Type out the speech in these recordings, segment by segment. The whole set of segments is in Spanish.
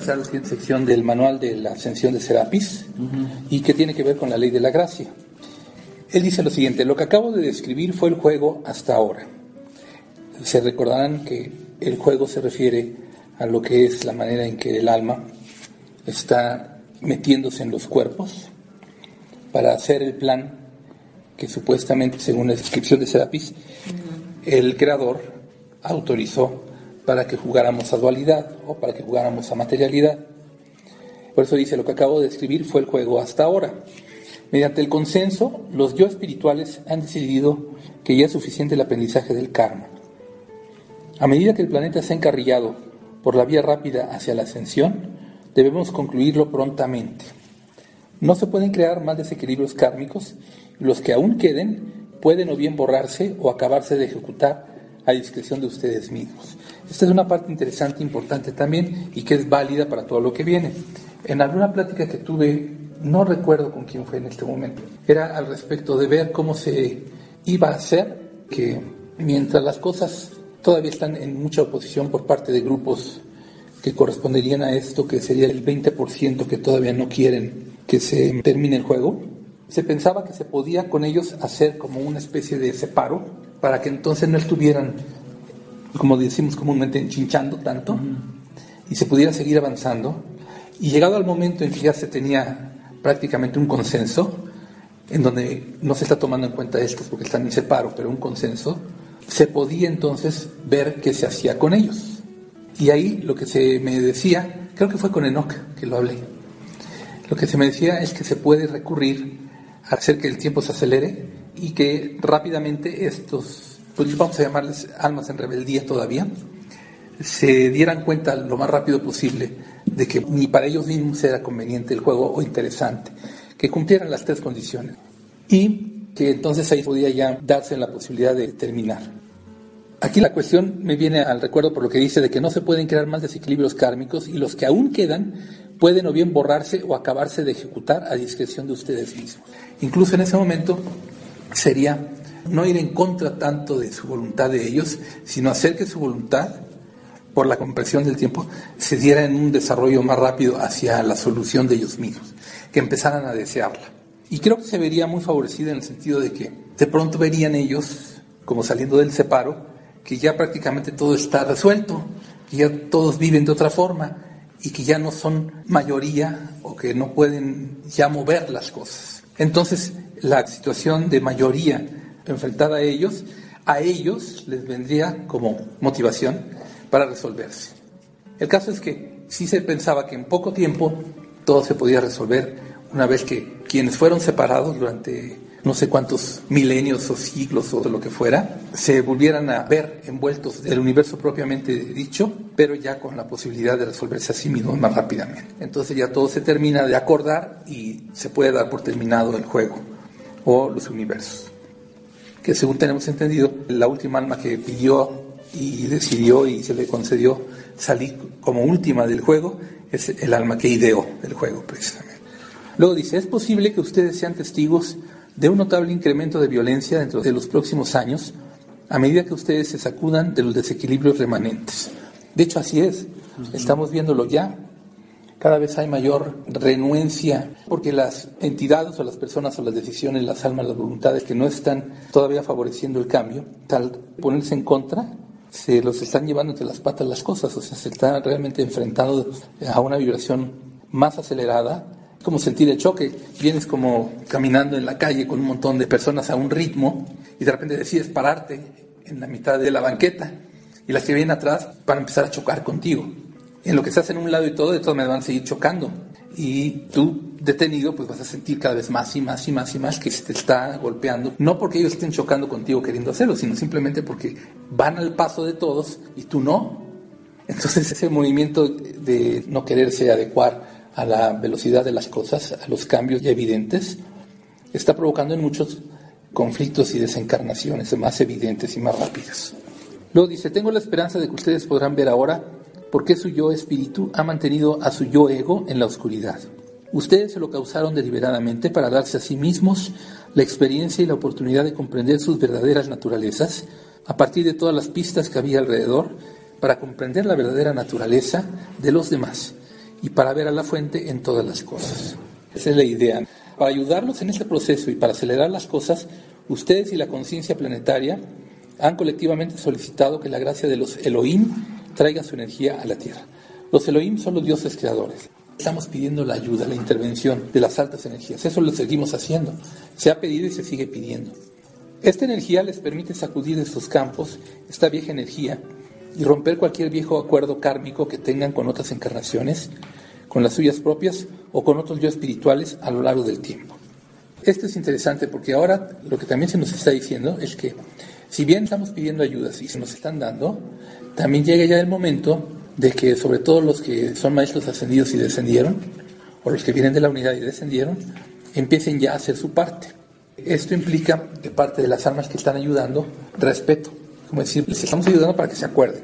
revisar la siguiente sección del manual de la ascensión de Serapis y que tiene que ver con la ley de la gracia. Él dice lo siguiente, lo que acabo de describir fue el juego hasta ahora. Se recordarán que el juego se refiere a lo que es la manera en que el alma está metiéndose en los cuerpos para hacer el plan que supuestamente, según la descripción de Serapis, el creador autorizó para que jugáramos a dualidad o para que jugáramos a materialidad. Por eso dice, lo que acabo de describir fue el juego hasta ahora. Mediante el consenso, los yo espirituales han decidido que ya es suficiente el aprendizaje del karma. A medida que el planeta se ha encarrillado por la vía rápida hacia la ascensión, debemos concluirlo prontamente. No se pueden crear más desequilibrios kármicos y los que aún queden pueden o bien borrarse o acabarse de ejecutar a discreción de ustedes mismos. Esta es una parte interesante, importante también y que es válida para todo lo que viene. En alguna plática que tuve, no recuerdo con quién fue en este momento, era al respecto de ver cómo se iba a hacer que mientras las cosas todavía están en mucha oposición por parte de grupos que corresponderían a esto, que sería el 20% que todavía no quieren que se termine el juego, se pensaba que se podía con ellos hacer como una especie de separo para que entonces no estuvieran, como decimos comúnmente, enchinchando tanto y se pudiera seguir avanzando. Y llegado al momento en que ya se tenía prácticamente un consenso, en donde no se está tomando en cuenta estos porque están en separo, pero un consenso, se podía entonces ver qué se hacía con ellos. Y ahí lo que se me decía, creo que fue con Enoch que lo hablé, lo que se me decía es que se puede recurrir a hacer que el tiempo se acelere y que rápidamente estos, pues vamos a llamarles almas en rebeldía todavía, se dieran cuenta lo más rápido posible de que ni para ellos mismos era conveniente el juego o interesante, que cumplieran las tres condiciones y que entonces ahí podía ya darse la posibilidad de terminar. Aquí la cuestión me viene al recuerdo por lo que dice de que no se pueden crear más desequilibrios kármicos y los que aún quedan pueden o bien borrarse o acabarse de ejecutar a discreción de ustedes mismos. Incluso en ese momento sería no ir en contra tanto de su voluntad de ellos, sino hacer que su voluntad, por la compresión del tiempo, se diera en un desarrollo más rápido hacia la solución de ellos mismos, que empezaran a desearla. Y creo que se vería muy favorecida en el sentido de que de pronto verían ellos, como saliendo del separo, que ya prácticamente todo está resuelto, que ya todos viven de otra forma y que ya no son mayoría o que no pueden ya mover las cosas. Entonces, la situación de mayoría enfrentada a ellos, a ellos les vendría como motivación para resolverse. El caso es que sí se pensaba que en poco tiempo todo se podía resolver una vez que quienes fueron separados durante no sé cuántos milenios o siglos o lo que fuera, se volvieran a ver envueltos del universo propiamente dicho, pero ya con la posibilidad de resolverse a sí mismos más rápidamente. Entonces ya todo se termina de acordar y se puede dar por terminado el juego o los universos. Que según tenemos entendido, la última alma que pidió y decidió y se le concedió salir como última del juego es el alma que ideó el juego precisamente. Luego dice, es posible que ustedes sean testigos de un notable incremento de violencia dentro de los próximos años a medida que ustedes se sacudan de los desequilibrios remanentes. De hecho, así es. Estamos viéndolo ya. Cada vez hay mayor renuencia porque las entidades o las personas o las decisiones, las almas, las voluntades que no están todavía favoreciendo el cambio, tal ponerse en contra, se los están llevando entre las patas las cosas, o sea, se están realmente enfrentando a una vibración más acelerada como sentir el choque. Vienes como caminando en la calle con un montón de personas a un ritmo y de repente decides pararte en la mitad de la banqueta y las que vienen atrás van a empezar a chocar contigo. En lo que estás en un lado y todo, de todas maneras van a seguir chocando. Y tú, detenido, pues vas a sentir cada vez más y más y más y más que se te está golpeando. No porque ellos estén chocando contigo queriendo hacerlo, sino simplemente porque van al paso de todos y tú no. Entonces ese movimiento de no quererse adecuar a la velocidad de las cosas, a los cambios ya evidentes, está provocando en muchos conflictos y desencarnaciones más evidentes y más rápidas. Luego dice, tengo la esperanza de que ustedes podrán ver ahora por qué su yo espíritu ha mantenido a su yo ego en la oscuridad. Ustedes se lo causaron deliberadamente para darse a sí mismos la experiencia y la oportunidad de comprender sus verdaderas naturalezas a partir de todas las pistas que había alrededor para comprender la verdadera naturaleza de los demás y para ver a la fuente en todas las cosas. Esa es la idea. Para ayudarlos en este proceso y para acelerar las cosas, ustedes y la conciencia planetaria han colectivamente solicitado que la gracia de los Elohim traiga su energía a la Tierra. Los Elohim son los dioses creadores. Estamos pidiendo la ayuda, la intervención de las altas energías. Eso lo seguimos haciendo. Se ha pedido y se sigue pidiendo. Esta energía les permite sacudir de sus campos esta vieja energía y romper cualquier viejo acuerdo kármico que tengan con otras encarnaciones, con las suyas propias o con otros yo espirituales a lo largo del tiempo. Esto es interesante porque ahora lo que también se nos está diciendo es que si bien estamos pidiendo ayudas y se nos están dando, también llega ya el momento de que sobre todo los que son maestros ascendidos y descendieron, o los que vienen de la unidad y descendieron, empiecen ya a hacer su parte. Esto implica de parte de las almas que están ayudando respeto, como decir, les estamos ayudando para que se acuerden,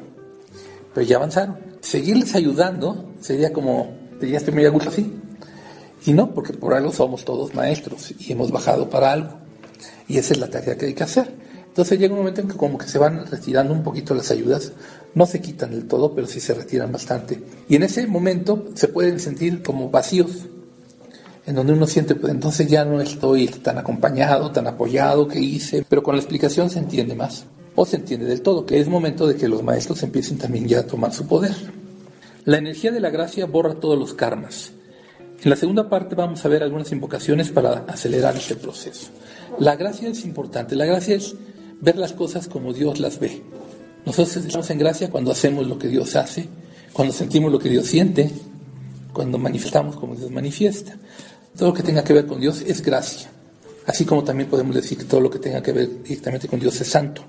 pero ya avanzaron. Seguirles ayudando sería como, ya estoy muy a gusto así, y no, porque por algo somos todos maestros y hemos bajado para algo, y esa es la tarea que hay que hacer. Entonces llega un momento en que como que se van retirando un poquito las ayudas, no se quitan del todo, pero sí se retiran bastante. Y en ese momento se pueden sentir como vacíos, en donde uno siente, pues entonces ya no estoy tan acompañado, tan apoyado que hice, pero con la explicación se entiende más, o se entiende del todo, que es momento de que los maestros empiecen también ya a tomar su poder. La energía de la gracia borra todos los karmas. En la segunda parte vamos a ver algunas invocaciones para acelerar este proceso. La gracia es importante, la gracia es ver las cosas como Dios las ve. Nosotros estamos en gracia cuando hacemos lo que Dios hace, cuando sentimos lo que Dios siente, cuando manifestamos como Dios manifiesta. Todo lo que tenga que ver con Dios es gracia. Así como también podemos decir que todo lo que tenga que ver directamente con Dios es santo.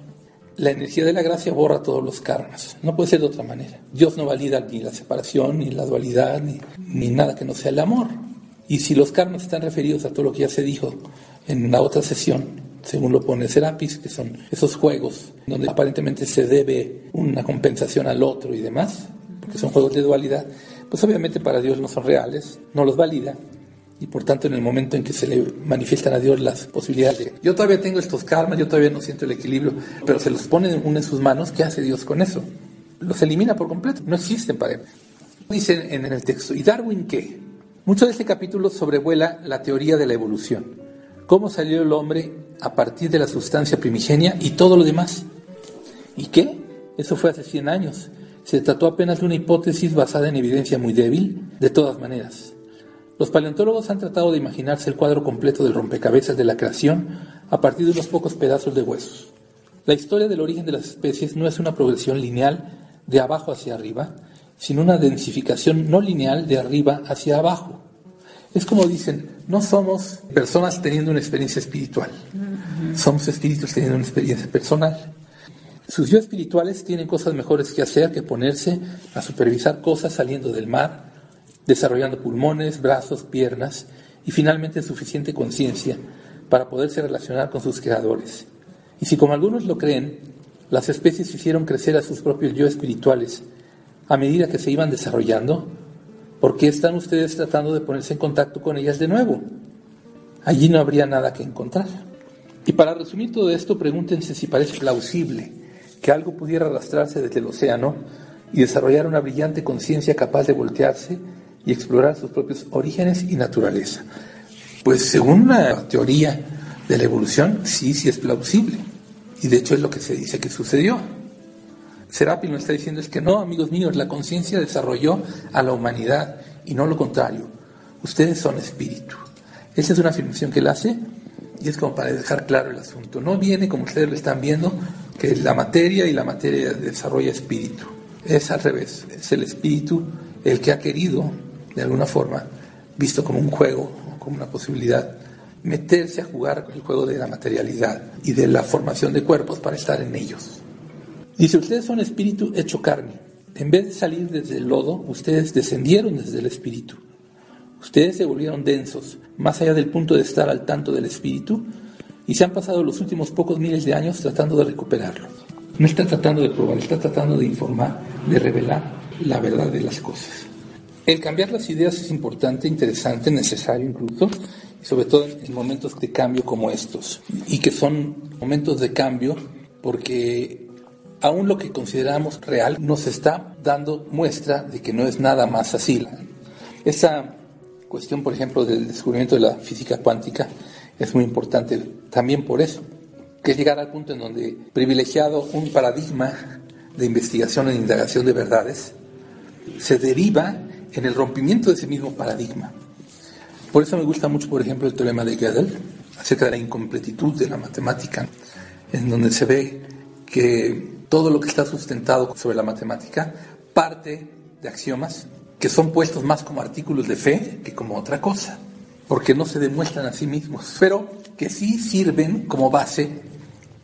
La energía de la gracia borra todos los karmas. No puede ser de otra manera. Dios no valida ni la separación, ni la dualidad, ni, ni nada que no sea el amor. Y si los karmas están referidos a todo lo que ya se dijo en la otra sesión, según lo pone Serapis, que son esos juegos donde aparentemente se debe una compensación al otro y demás, porque son juegos de dualidad, pues obviamente para Dios no son reales, no los valida, y por tanto en el momento en que se le manifiestan a Dios las posibilidades de, yo todavía tengo estos karmas, yo todavía no siento el equilibrio, pero se los pone uno en sus manos, ¿qué hace Dios con eso? Los elimina por completo, no existen para él. Dicen en el texto, ¿y Darwin qué? Mucho de este capítulo sobrevuela la teoría de la evolución cómo salió el hombre a partir de la sustancia primigenia y todo lo demás. ¿Y qué? Eso fue hace 100 años. Se trató apenas de una hipótesis basada en evidencia muy débil, de todas maneras. Los paleontólogos han tratado de imaginarse el cuadro completo del rompecabezas de la creación a partir de unos pocos pedazos de huesos. La historia del origen de las especies no es una progresión lineal de abajo hacia arriba, sino una densificación no lineal de arriba hacia abajo. Es como dicen, no somos personas teniendo una experiencia espiritual, somos espíritus teniendo una experiencia personal. Sus yo espirituales tienen cosas mejores que hacer que ponerse a supervisar cosas saliendo del mar, desarrollando pulmones, brazos, piernas y finalmente suficiente conciencia para poderse relacionar con sus creadores. Y si como algunos lo creen, las especies hicieron crecer a sus propios yo espirituales a medida que se iban desarrollando, ¿Por qué están ustedes tratando de ponerse en contacto con ellas de nuevo? Allí no habría nada que encontrar. Y para resumir todo esto, pregúntense si parece plausible que algo pudiera arrastrarse desde el océano y desarrollar una brillante conciencia capaz de voltearse y explorar sus propios orígenes y naturaleza. Pues según una teoría de la evolución, sí, sí es plausible. Y de hecho es lo que se dice que sucedió. Serapis nos está diciendo es que no, amigos míos, la conciencia desarrolló a la humanidad y no lo contrario. Ustedes son espíritu. Esa es una afirmación que él hace y es como para dejar claro el asunto. No viene como ustedes lo están viendo, que la materia y la materia desarrolla espíritu. Es al revés. Es el espíritu el que ha querido, de alguna forma, visto como un juego, como una posibilidad, meterse a jugar el juego de la materialidad y de la formación de cuerpos para estar en ellos. Dice, ustedes son espíritu hecho carne. En vez de salir desde el lodo, ustedes descendieron desde el espíritu. Ustedes se volvieron densos, más allá del punto de estar al tanto del espíritu, y se han pasado los últimos pocos miles de años tratando de recuperarlo. No está tratando de probar, está tratando de informar, de revelar la verdad de las cosas. El cambiar las ideas es importante, interesante, necesario incluso, y sobre todo en momentos de cambio como estos, y que son momentos de cambio porque aún lo que consideramos real nos está dando muestra de que no es nada más así. Esa cuestión, por ejemplo, del descubrimiento de la física cuántica es muy importante también por eso, que es llegar al punto en donde privilegiado un paradigma de investigación e indagación de verdades se deriva en el rompimiento de ese mismo paradigma. Por eso me gusta mucho, por ejemplo, el teorema de Gödel acerca de la incompletitud de la matemática, en donde se ve que todo lo que está sustentado sobre la matemática parte de axiomas que son puestos más como artículos de fe que como otra cosa, porque no se demuestran a sí mismos, pero que sí sirven como base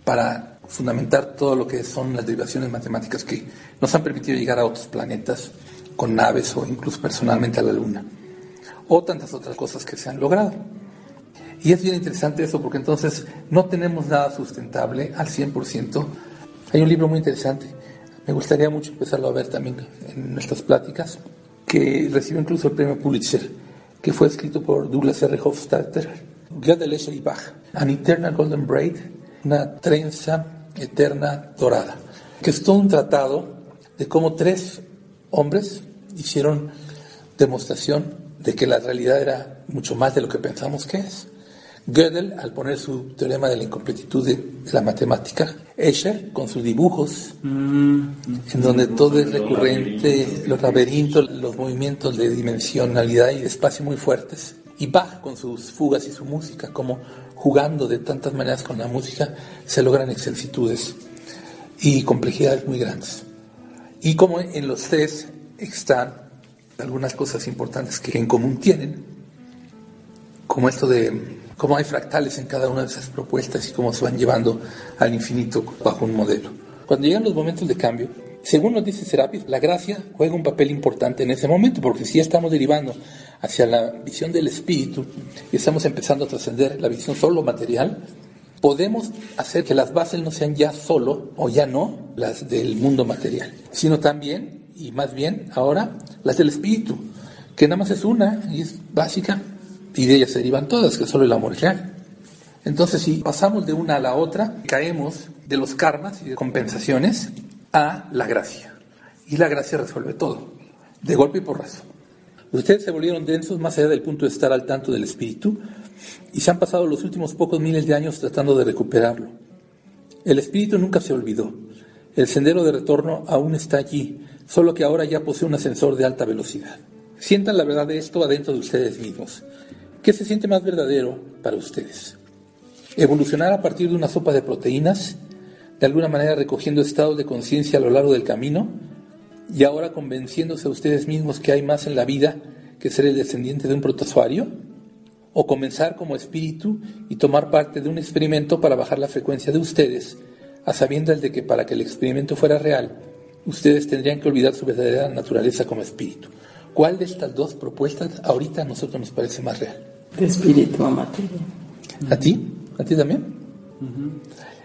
para fundamentar todo lo que son las derivaciones matemáticas que nos han permitido llegar a otros planetas con naves o incluso personalmente a la Luna, o tantas otras cosas que se han logrado. Y es bien interesante eso porque entonces no tenemos nada sustentable al 100%. Hay un libro muy interesante, me gustaría mucho empezarlo a ver también en nuestras pláticas, que recibió incluso el premio Pulitzer, que fue escrito por Douglas R. Hofstadter, Gödel y Bach, An Eternal Golden Braid, una trenza eterna dorada, que es todo un tratado de cómo tres hombres hicieron demostración de que la realidad era mucho más de lo que pensamos que es. Gödel, al poner su teorema de la incompletitud de, la matemática, Escher, con sus dibujos, en donde todo es recurrente, los laberintos, los movimientos de dimensionalidad y de espacio muy fuertes, y Bach con sus fugas y su música, como jugando de tantas maneras con la música, se logran excelsitudes y complejidades muy grandes. Y como en los tres están algunas cosas importantes que en común tienen, como esto de cómo hay fractales en cada una de esas propuestas y cómo se van llevando al infinito bajo un modelo. Cuando llegan los momentos de cambio, según nos dice Serapis, la gracia juega un papel importante en ese momento, porque si ya estamos derivando hacia la visión del espíritu y estamos empezando a trascender la visión solo material, podemos hacer que las bases no sean ya solo o ya no las del mundo material, sino también, y más bien ahora, las del espíritu, que nada más es una y es básica, y de ellas se derivan todas, que solo el amor es real. Entonces, si pasamos de una a la otra, caemos de los karmas y de compensaciones a la gracia. Y la gracia resuelve todo, de golpe y porrazo. Ustedes se volvieron densos más allá del punto de estar al tanto del espíritu y se han pasado los últimos pocos miles de años tratando de recuperarlo. El espíritu nunca se olvidó. El sendero de retorno aún está allí, solo que ahora ya posee un ascensor de alta velocidad. Sientan la verdad de esto adentro de ustedes mismos. ¿Qué se siente más verdadero para ustedes? ¿Evolucionar a partir de una sopa de proteínas, de alguna manera recogiendo estados de conciencia a lo largo del camino y ahora convenciéndose a ustedes mismos que hay más en la vida que ser el descendiente de un protozoario? ¿O comenzar como espíritu y tomar parte de un experimento para bajar la frecuencia de ustedes, a sabiendas de que para que el experimento fuera real, ustedes tendrían que olvidar su verdadera naturaleza como espíritu? ¿Cuál de estas dos propuestas ahorita a nosotros nos parece más real? De espíritu a materia. ¿A ti? ¿A ti también?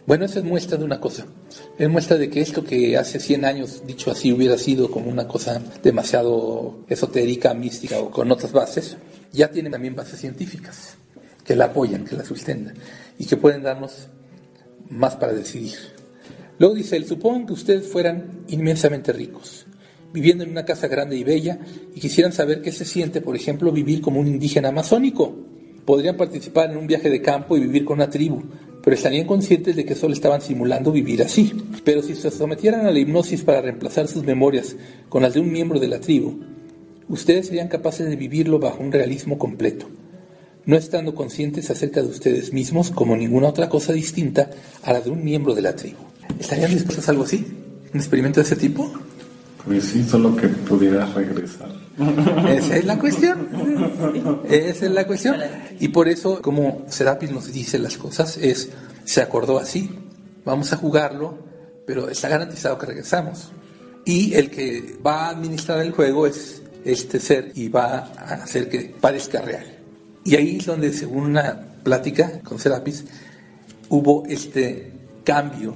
Bueno, eso es muestra de una cosa. Es muestra de que esto que hace 100 años, dicho así, hubiera sido como una cosa demasiado esotérica, mística o con otras bases, ya tiene también bases científicas que la apoyan, que la sustentan y que pueden darnos más para decidir. Luego dice él, supongan que ustedes fueran inmensamente ricos viviendo en una casa grande y bella y quisieran saber qué se siente, por ejemplo, vivir como un indígena amazónico. Podrían participar en un viaje de campo y vivir con una tribu, pero estarían conscientes de que solo estaban simulando vivir así. Pero si se sometieran a la hipnosis para reemplazar sus memorias con las de un miembro de la tribu, ustedes serían capaces de vivirlo bajo un realismo completo, no estando conscientes acerca de ustedes mismos como ninguna otra cosa distinta a la de un miembro de la tribu. ¿Estarían dispuestos a algo así? ¿Un experimento de ese tipo? Pues sí, solo que pudieras regresar. Esa es la cuestión. Esa es la cuestión. Y por eso, como Serapis nos dice las cosas, es, se acordó así, vamos a jugarlo, pero está garantizado que regresamos. Y el que va a administrar el juego es este ser y va a hacer que parezca real. Y ahí es donde, según una plática con Serapis, hubo este cambio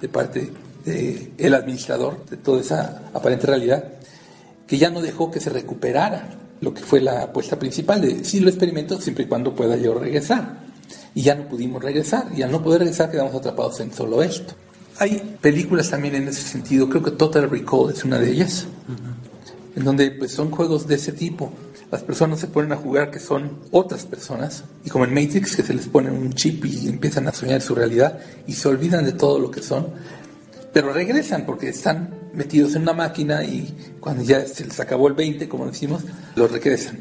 de parte el administrador de toda esa aparente realidad, que ya no dejó que se recuperara lo que fue la apuesta principal de si lo experimento siempre y cuando pueda yo regresar. Y ya no pudimos regresar, y al no poder regresar quedamos atrapados en solo esto. Hay películas también en ese sentido, creo que Total Recall es una de ellas, en donde pues son juegos de ese tipo, las personas se ponen a jugar que son otras personas, y como en Matrix, que se les pone un chip y empiezan a soñar su realidad y se olvidan de todo lo que son, pero regresan porque están metidos en una máquina y cuando ya se les acabó el 20, como decimos, los regresan.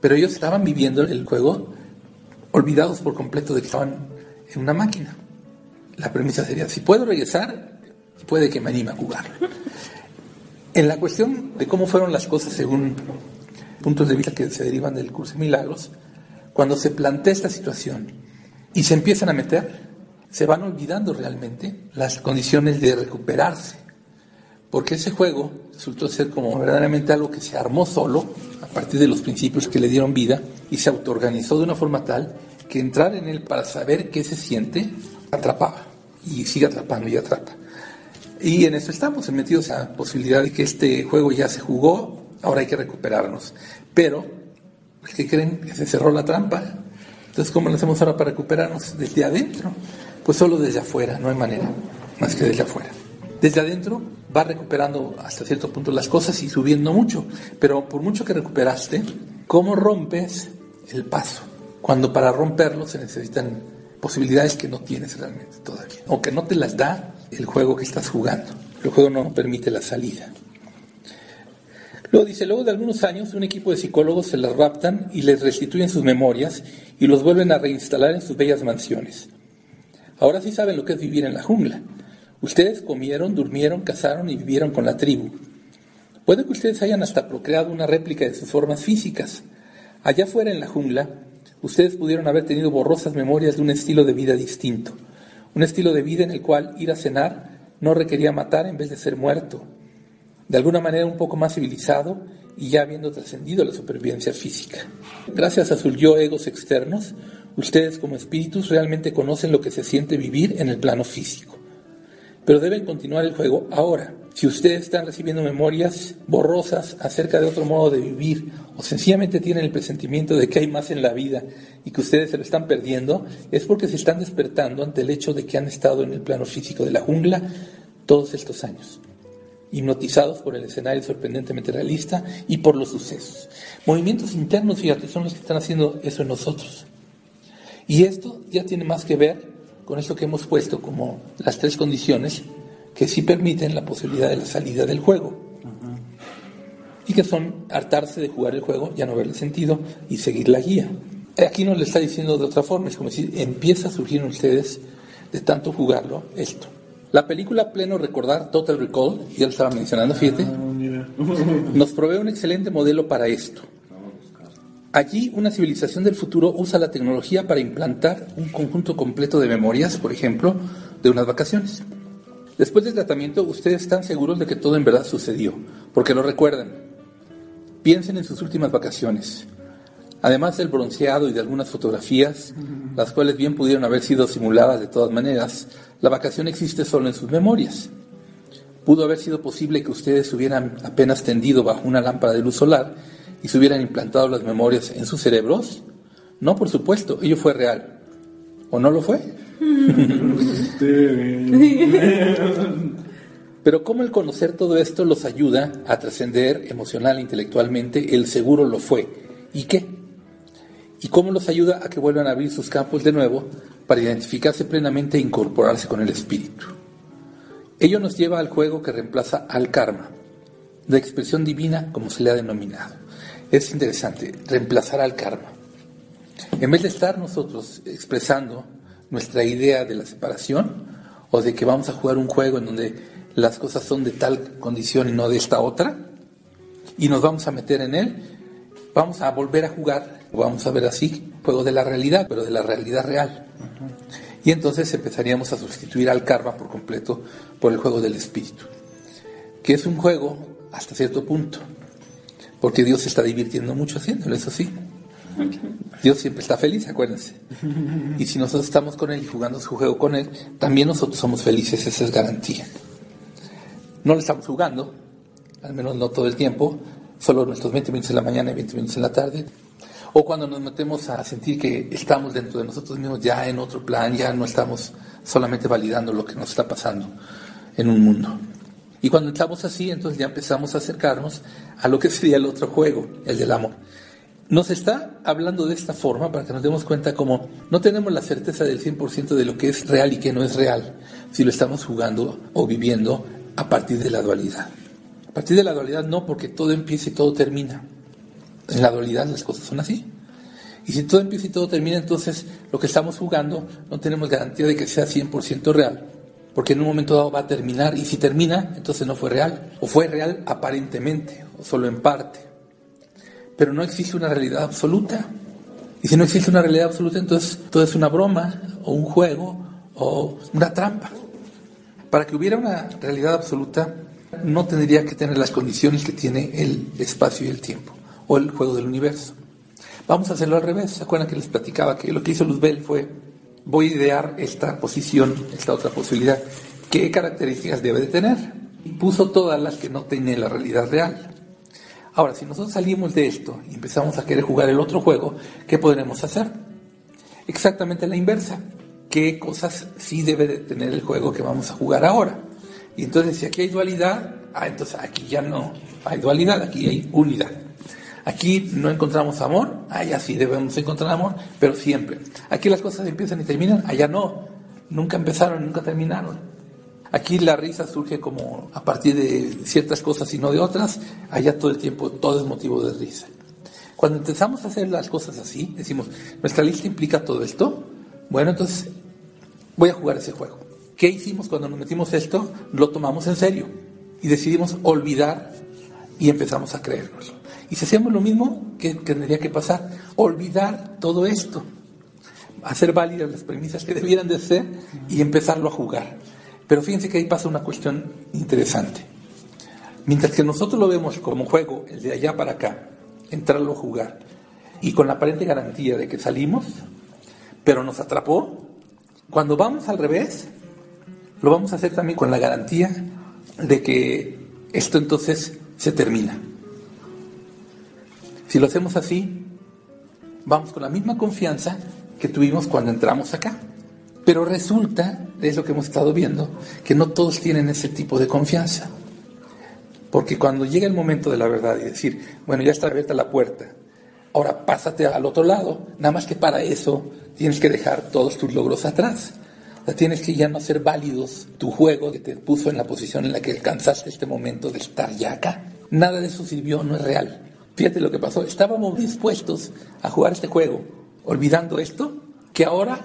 Pero ellos estaban viviendo el juego olvidados por completo de que estaban en una máquina. La premisa sería, si puedo regresar, puede que me anime a jugarlo. En la cuestión de cómo fueron las cosas según puntos de vista que se derivan del curso de milagros, cuando se plantea esta situación y se empiezan a meter, se van olvidando realmente las condiciones de recuperarse. Porque ese juego resultó ser como verdaderamente algo que se armó solo a partir de los principios que le dieron vida y se autoorganizó de una forma tal que entrar en él para saber qué se siente atrapaba y sigue atrapando y atrapa. Y en eso estamos, metidos a la posibilidad de que este juego ya se jugó, ahora hay que recuperarnos. Pero, ¿qué creen? Que se cerró la trampa. Entonces, ¿cómo lo hacemos ahora para recuperarnos? Desde adentro. Pues solo desde afuera, no hay manera, más que desde afuera. Desde adentro va recuperando hasta cierto punto las cosas y subiendo mucho, pero por mucho que recuperaste, ¿cómo rompes el paso? Cuando para romperlo se necesitan posibilidades que no tienes realmente todavía, o que no te las da el juego que estás jugando. El juego no permite la salida. Luego dice, luego de algunos años un equipo de psicólogos se las raptan y les restituyen sus memorias y los vuelven a reinstalar en sus bellas mansiones. Ahora sí saben lo que es vivir en la jungla. Ustedes comieron, durmieron, cazaron y vivieron con la tribu. Puede que ustedes hayan hasta procreado una réplica de sus formas físicas. Allá fuera en la jungla, ustedes pudieron haber tenido borrosas memorias de un estilo de vida distinto. Un estilo de vida en el cual ir a cenar no requería matar en vez de ser muerto. De alguna manera un poco más civilizado y ya habiendo trascendido la supervivencia física. Gracias a sus yo egos externos, Ustedes como espíritus realmente conocen lo que se siente vivir en el plano físico. Pero deben continuar el juego ahora. Si ustedes están recibiendo memorias borrosas acerca de otro modo de vivir o sencillamente tienen el presentimiento de que hay más en la vida y que ustedes se lo están perdiendo, es porque se están despertando ante el hecho de que han estado en el plano físico de la jungla todos estos años, hipnotizados por el escenario sorprendentemente realista y por los sucesos. Movimientos internos, fíjate, son los que están haciendo eso en nosotros. Y esto ya tiene más que ver con esto que hemos puesto como las tres condiciones que sí permiten la posibilidad de la salida del juego. Y que son hartarse de jugar el juego, ya no verle sentido y seguir la guía. Aquí nos lo está diciendo de otra forma, es como decir, empieza a surgir en ustedes de tanto jugarlo esto. La película Pleno Recordar, Total Recall, ya lo estaba mencionando, fíjate, ah, nos provee un excelente modelo para esto. Allí una civilización del futuro usa la tecnología para implantar un conjunto completo de memorias, por ejemplo, de unas vacaciones. Después del tratamiento, ustedes están seguros de que todo en verdad sucedió, porque lo recuerdan. Piensen en sus últimas vacaciones. Además del bronceado y de algunas fotografías, las cuales bien pudieron haber sido simuladas de todas maneras, la vacación existe solo en sus memorias. Pudo haber sido posible que ustedes hubieran apenas tendido bajo una lámpara de luz solar y se hubieran implantado las memorias en sus cerebros? No, por supuesto, ello fue real. ¿O no lo fue? Pero cómo el conocer todo esto los ayuda a trascender emocional e intelectualmente, el seguro lo fue. ¿Y qué? ¿Y cómo los ayuda a que vuelvan a abrir sus campos de nuevo para identificarse plenamente e incorporarse con el espíritu? Ello nos lleva al juego que reemplaza al karma, de expresión divina como se le ha denominado es interesante, reemplazar al karma. En vez de estar nosotros expresando nuestra idea de la separación o de que vamos a jugar un juego en donde las cosas son de tal condición y no de esta otra, y nos vamos a meter en él, vamos a volver a jugar, vamos a ver así, juego de la realidad, pero de la realidad real. Y entonces empezaríamos a sustituir al karma por completo por el juego del espíritu, que es un juego hasta cierto punto, porque Dios se está divirtiendo mucho haciéndolo, eso sí. Dios siempre está feliz, acuérdense. Y si nosotros estamos con Él y jugando su juego con Él, también nosotros somos felices, esa es garantía. No le estamos jugando, al menos no todo el tiempo, solo nuestros 20 minutos en la mañana y 20 minutos en la tarde. O cuando nos metemos a sentir que estamos dentro de nosotros mismos ya en otro plan, ya no estamos solamente validando lo que nos está pasando en un mundo. Y cuando estamos así, entonces ya empezamos a acercarnos a lo que sería el otro juego, el del amor. Nos está hablando de esta forma para que nos demos cuenta como no tenemos la certeza del 100% de lo que es real y que no es real, si lo estamos jugando o viviendo a partir de la dualidad. A partir de la dualidad no, porque todo empieza y todo termina. En la dualidad las cosas son así. Y si todo empieza y todo termina, entonces lo que estamos jugando no tenemos garantía de que sea 100% real, porque en un momento dado va a terminar y si termina, entonces no fue real, o fue real aparentemente, o solo en parte. Pero no existe una realidad absoluta. Y si no existe una realidad absoluta, entonces todo es una broma, o un juego, o una trampa. Para que hubiera una realidad absoluta, no tendría que tener las condiciones que tiene el espacio y el tiempo, o el juego del universo. Vamos a hacerlo al revés. ¿Se acuerdan que les platicaba que lo que hizo Luzbel fue, voy a idear esta posición, esta otra posibilidad, qué características debe de tener? Y puso todas las que no tienen la realidad real. Ahora, si nosotros salimos de esto y empezamos a querer jugar el otro juego, ¿qué podremos hacer? Exactamente la inversa. ¿Qué cosas sí debe de tener el juego que vamos a jugar ahora? Y entonces, si aquí hay dualidad, ah, entonces aquí ya no hay dualidad, aquí hay unidad. Aquí no encontramos amor, allá sí debemos encontrar amor, pero siempre. Aquí las cosas empiezan y terminan, allá no. Nunca empezaron, nunca terminaron. Aquí la risa surge como a partir de ciertas cosas y no de otras, allá todo el tiempo todo es motivo de risa. Cuando empezamos a hacer las cosas así, decimos, nuestra lista implica todo esto, bueno, entonces voy a jugar ese juego. ¿Qué hicimos cuando nos metimos esto? Lo tomamos en serio y decidimos olvidar y empezamos a creernos. Y si hacemos lo mismo, ¿qué tendría que pasar? Olvidar todo esto, hacer válidas las premisas que debieran de ser y empezarlo a jugar. Pero fíjense que ahí pasa una cuestión interesante. Mientras que nosotros lo vemos como juego, el de allá para acá, entrarlo a jugar, y con la aparente garantía de que salimos, pero nos atrapó, cuando vamos al revés, lo vamos a hacer también con la garantía de que esto entonces se termina. Si lo hacemos así, vamos con la misma confianza que tuvimos cuando entramos acá. Pero resulta, es lo que hemos estado viendo, que no todos tienen ese tipo de confianza. Porque cuando llega el momento de la verdad y decir, bueno, ya está abierta la puerta, ahora pásate al otro lado, nada más que para eso tienes que dejar todos tus logros atrás. O sea, tienes que ya no hacer válidos tu juego que te puso en la posición en la que alcanzaste este momento de estar ya acá. Nada de eso sirvió, no es real. Fíjate lo que pasó. Estábamos dispuestos a jugar este juego, olvidando esto, que ahora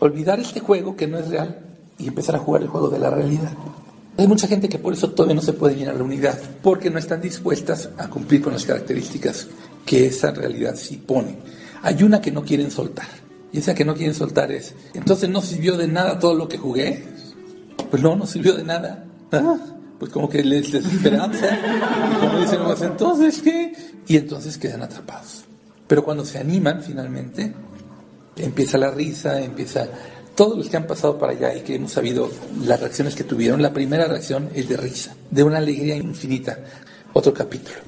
olvidar este juego que no es real y empezar a jugar el juego de la realidad. Hay mucha gente que por eso todavía no se puede llenar la unidad, porque no están dispuestas a cumplir con las características que esa realidad sí pone. Hay una que no quieren soltar, y esa que no quieren soltar es, entonces no sirvió de nada todo lo que jugué. Pues no, no sirvió de nada. Pues como que les desesperanza. como dicen, pues entonces qué? Y entonces quedan atrapados. Pero cuando se animan finalmente, empieza la risa, empieza todos los que han pasado para allá y que hemos sabido las reacciones que tuvieron, la primera reacción es de risa, de una alegría infinita. Otro capítulo.